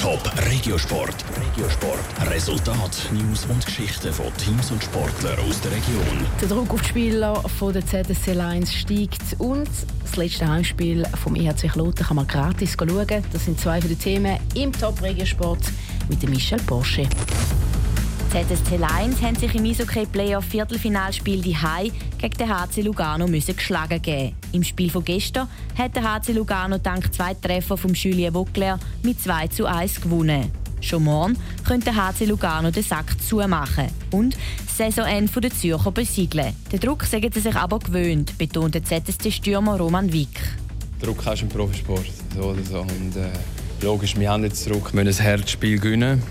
Top Regiosport. Regiosport. Resultat, News und Geschichten von Teams und Sportlern aus der Region. Der Druck auf die Spieler von der ZSC Lions steigt und das letzte Heimspiel vom EHC Kloten kann man gratis schauen. Das sind zwei von den Themen im Top Regiosport mit Michel Porsche. ZSC Lions haben sich im Eishockey Playoff Viertelfinalspiel die Hai gegen den HC Lugano müssen geschlagen geben. Im Spiel von gestern hat der HC Lugano dank zwei Treffer von Julien Vauclair mit 2 zu 1 gewonnen. Schon morgen könnte der HC Lugano den Sack zumachen und das Saisonende der Zürcher besiegeln. Den Druck sagen sie sich aber gewöhnt, betont der ZSC-Stürmer Roman Wick. Druck hast du im Profisport. So oder so. Und, äh, logisch, wir haben jetzt Druck, wir müssen ein Herzspiel gewinnen.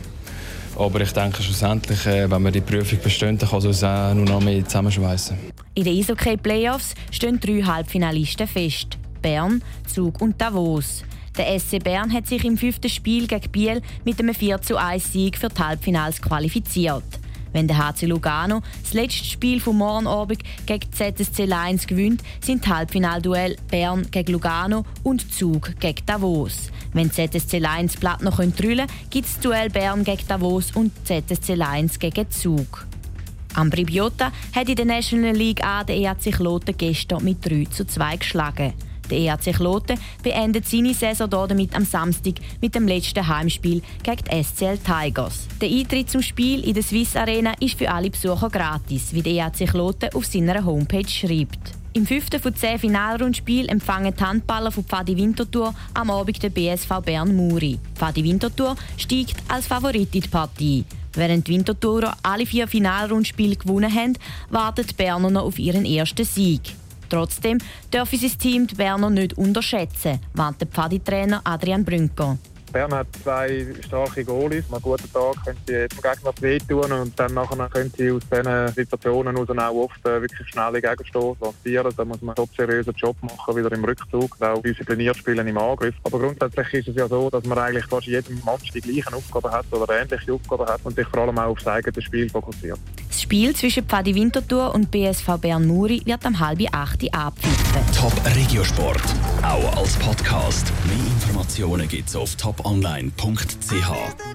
Aber ich denke schlussendlich, äh, wenn wir die Prüfung bestehen, dann kann es auch nur noch mehr zusammenschweißen. In den Eishockey-Playoffs stehen drei Halbfinalisten fest. Bern, Zug und Davos. Der SC Bern hat sich im fünften Spiel gegen Biel mit einem 4 1 Sieg für die Halbfinals qualifiziert. Wenn der HC Lugano das letzte Spiel vom Morgenabend gegen ZSC Lions gewinnt, sind Halbfinalduell Bern gegen Lugano und Zug gegen Davos. Wenn ZSC Lions Blatt noch drüllen können, gibt es Duell Bern gegen Davos und ZSC Lions gegen Zug. Ambri Biota hat in der National League A den EAC Kloten gestern mit 3 zu 2 geschlagen. Der EAC Kloten beendet seine Saison damit am Samstag mit dem letzten Heimspiel gegen die SCL Tigers. Der Eintritt zum Spiel in der Swiss Arena ist für alle Besucher gratis, wie der EAC Kloten auf seiner Homepage schreibt. Im fünften von zehn Finalrundspiel empfangen die Handballer von Pfadi Winterthur am Abend den BSV Bern Muri. Pfadi Winterthur steigt als Favorit in die Partie. Während die Winterthurer alle vier Finalrundspiele gewonnen haben, wartet Berner noch auf ihren ersten Sieg. Trotzdem sie das Team die Berner nicht unterschätzen, warnt der Pfadi-Trainer Adrian Brünker. Bern hat zwei starke Goalies. Einem guten Tag können sie dem Gegner wehtun und dann nachher können sie aus diesen Situationen heraus auch oft äh, wirklich schnelle Gegenstoß lancieren. Da muss man einen seriösen Job machen, wieder im Rückzug, auch diszipliniert spielen im Angriff. Aber grundsätzlich ist es ja so, dass man eigentlich fast jedem Match die gleichen Aufgaben hat oder ähnliche Aufgaben hat und sich vor allem auch auf das eigene Spiel fokussiert. Spiel zwischen Pfadi Winterthur und BSV Bern Muri wird am halb acht abpfiffen. Top Regiosport, auch als Podcast. Mehr Informationen gibt's auf toponline.ch.